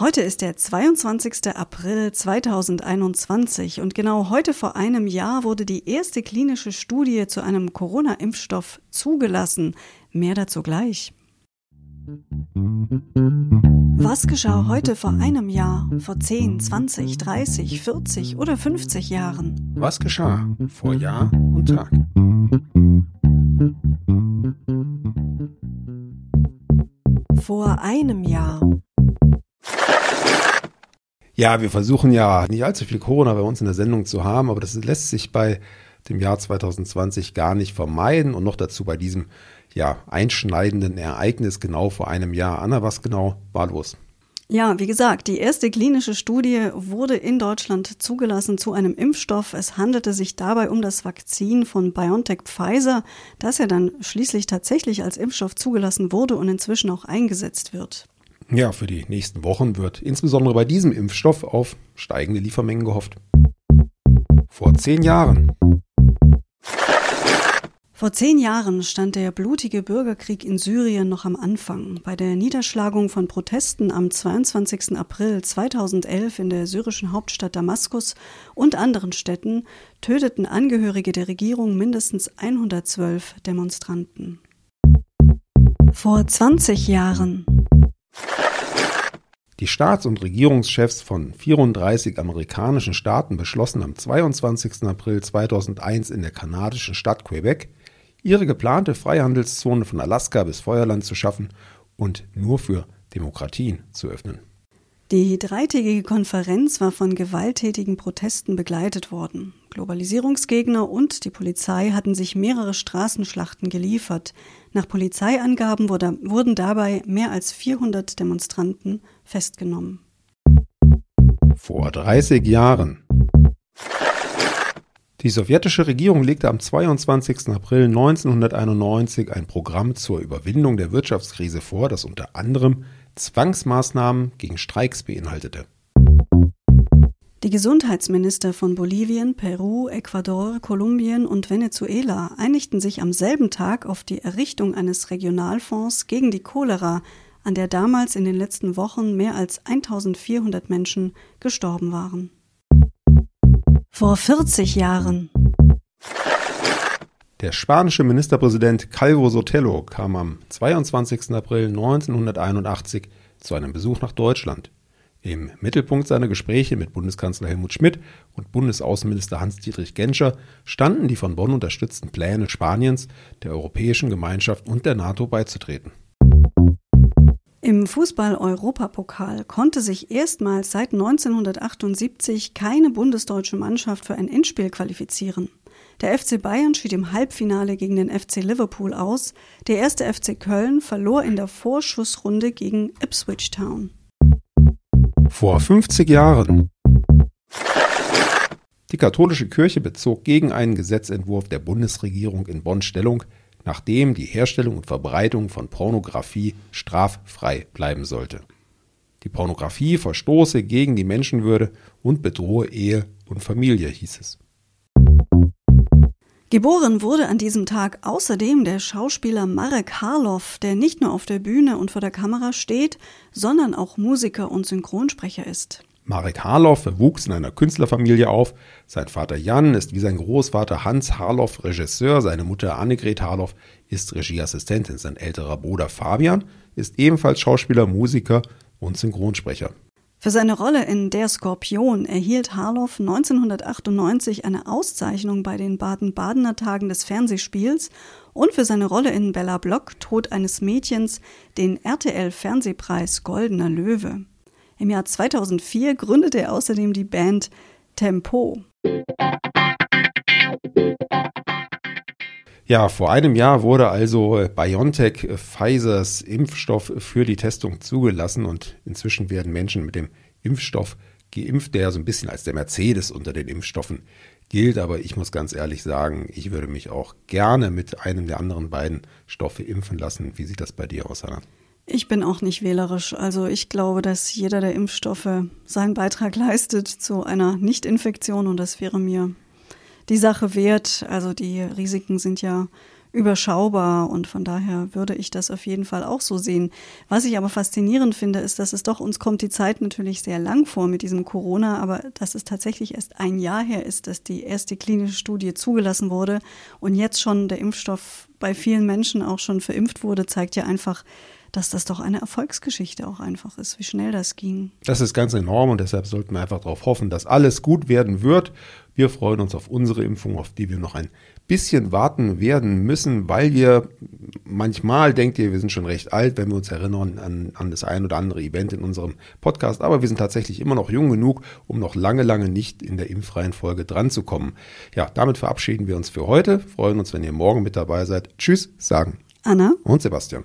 Heute ist der 22. April 2021 und genau heute vor einem Jahr wurde die erste klinische Studie zu einem Corona-Impfstoff zugelassen. Mehr dazu gleich. Was geschah heute vor einem Jahr, vor 10, 20, 30, 40 oder 50 Jahren? Was geschah vor Jahr und Tag? Vor einem Jahr. Ja, wir versuchen ja nicht allzu viel Corona bei uns in der Sendung zu haben, aber das lässt sich bei dem Jahr 2020 gar nicht vermeiden und noch dazu bei diesem ja einschneidenden Ereignis genau vor einem Jahr. Anna, was genau war los? Ja, wie gesagt, die erste klinische Studie wurde in Deutschland zugelassen zu einem Impfstoff. Es handelte sich dabei um das Vakzin von BioNTech Pfizer, das ja dann schließlich tatsächlich als Impfstoff zugelassen wurde und inzwischen auch eingesetzt wird. Ja, für die nächsten Wochen wird insbesondere bei diesem Impfstoff auf steigende Liefermengen gehofft. Vor zehn Jahren. Vor zehn Jahren stand der blutige Bürgerkrieg in Syrien noch am Anfang. Bei der Niederschlagung von Protesten am 22. April 2011 in der syrischen Hauptstadt Damaskus und anderen Städten töteten Angehörige der Regierung mindestens 112 Demonstranten. Vor 20 Jahren. Die Staats- und Regierungschefs von 34 amerikanischen Staaten beschlossen am 22. April 2001 in der kanadischen Stadt Quebec, ihre geplante Freihandelszone von Alaska bis Feuerland zu schaffen und nur für Demokratien zu öffnen. Die dreitägige Konferenz war von gewalttätigen Protesten begleitet worden. Globalisierungsgegner und die Polizei hatten sich mehrere Straßenschlachten geliefert. Nach Polizeiangaben wurde, wurden dabei mehr als 400 Demonstranten festgenommen. Vor 30 Jahren. Die sowjetische Regierung legte am 22. April 1991 ein Programm zur Überwindung der Wirtschaftskrise vor, das unter anderem Zwangsmaßnahmen gegen Streiks beinhaltete. Die Gesundheitsminister von Bolivien, Peru, Ecuador, Kolumbien und Venezuela einigten sich am selben Tag auf die Errichtung eines Regionalfonds gegen die Cholera, an der damals in den letzten Wochen mehr als 1400 Menschen gestorben waren. Vor 40 Jahren der spanische Ministerpräsident Calvo Sotelo kam am 22. April 1981 zu einem Besuch nach Deutschland. Im Mittelpunkt seiner Gespräche mit Bundeskanzler Helmut Schmidt und Bundesaußenminister Hans-Dietrich Genscher standen die von Bonn unterstützten Pläne Spaniens, der Europäischen Gemeinschaft und der NATO beizutreten. Im Fußball-Europapokal konnte sich erstmals seit 1978 keine bundesdeutsche Mannschaft für ein Endspiel qualifizieren. Der FC Bayern schied im Halbfinale gegen den FC Liverpool aus. Der erste FC Köln verlor in der Vorschussrunde gegen Ipswich Town. Vor 50 Jahren. Die katholische Kirche bezog gegen einen Gesetzentwurf der Bundesregierung in Bonn Stellung, nachdem die Herstellung und Verbreitung von Pornografie straffrei bleiben sollte. Die Pornografie verstoße gegen die Menschenwürde und bedrohe Ehe und Familie, hieß es. Geboren wurde an diesem Tag außerdem der Schauspieler Marek Harloff, der nicht nur auf der Bühne und vor der Kamera steht, sondern auch Musiker und Synchronsprecher ist. Marek Harloff wuchs in einer Künstlerfamilie auf. Sein Vater Jan ist wie sein Großvater Hans Harloff Regisseur, seine Mutter Annegret Harloff ist Regieassistentin, sein älterer Bruder Fabian ist ebenfalls Schauspieler, Musiker und Synchronsprecher. Für seine Rolle in Der Skorpion erhielt Harloff 1998 eine Auszeichnung bei den Baden-Badener Tagen des Fernsehspiels und für seine Rolle in Bella Block Tod eines Mädchens den RTL-Fernsehpreis Goldener Löwe. Im Jahr 2004 gründete er außerdem die Band Tempo. Ja, vor einem Jahr wurde also BioNTech Pfizers Impfstoff für die Testung zugelassen und inzwischen werden Menschen mit dem Impfstoff geimpft, der so ein bisschen als der Mercedes unter den Impfstoffen gilt. Aber ich muss ganz ehrlich sagen, ich würde mich auch gerne mit einem der anderen beiden Stoffe impfen lassen. Wie sieht das bei dir aus, Anna? Ich bin auch nicht wählerisch. Also ich glaube, dass jeder der Impfstoffe seinen Beitrag leistet zu einer Nichtinfektion und das wäre mir die Sache wert. Also die Risiken sind ja überschaubar und von daher würde ich das auf jeden Fall auch so sehen. Was ich aber faszinierend finde, ist, dass es doch uns kommt die Zeit natürlich sehr lang vor mit diesem Corona, aber dass es tatsächlich erst ein Jahr her ist, dass die erste klinische Studie zugelassen wurde und jetzt schon der Impfstoff bei vielen Menschen auch schon verimpft wurde, zeigt ja einfach, dass das doch eine Erfolgsgeschichte auch einfach ist, wie schnell das ging. Das ist ganz enorm und deshalb sollten wir einfach darauf hoffen, dass alles gut werden wird. Wir freuen uns auf unsere Impfung, auf die wir noch ein bisschen warten werden müssen, weil wir manchmal denkt ihr, wir sind schon recht alt, wenn wir uns erinnern an, an das ein oder andere Event in unserem Podcast, aber wir sind tatsächlich immer noch jung genug, um noch lange, lange nicht in der impfreien Folge dran zu kommen. Ja, damit verabschieden wir uns für heute, freuen uns, wenn ihr morgen mit dabei seid. Tschüss, sagen Anna und Sebastian.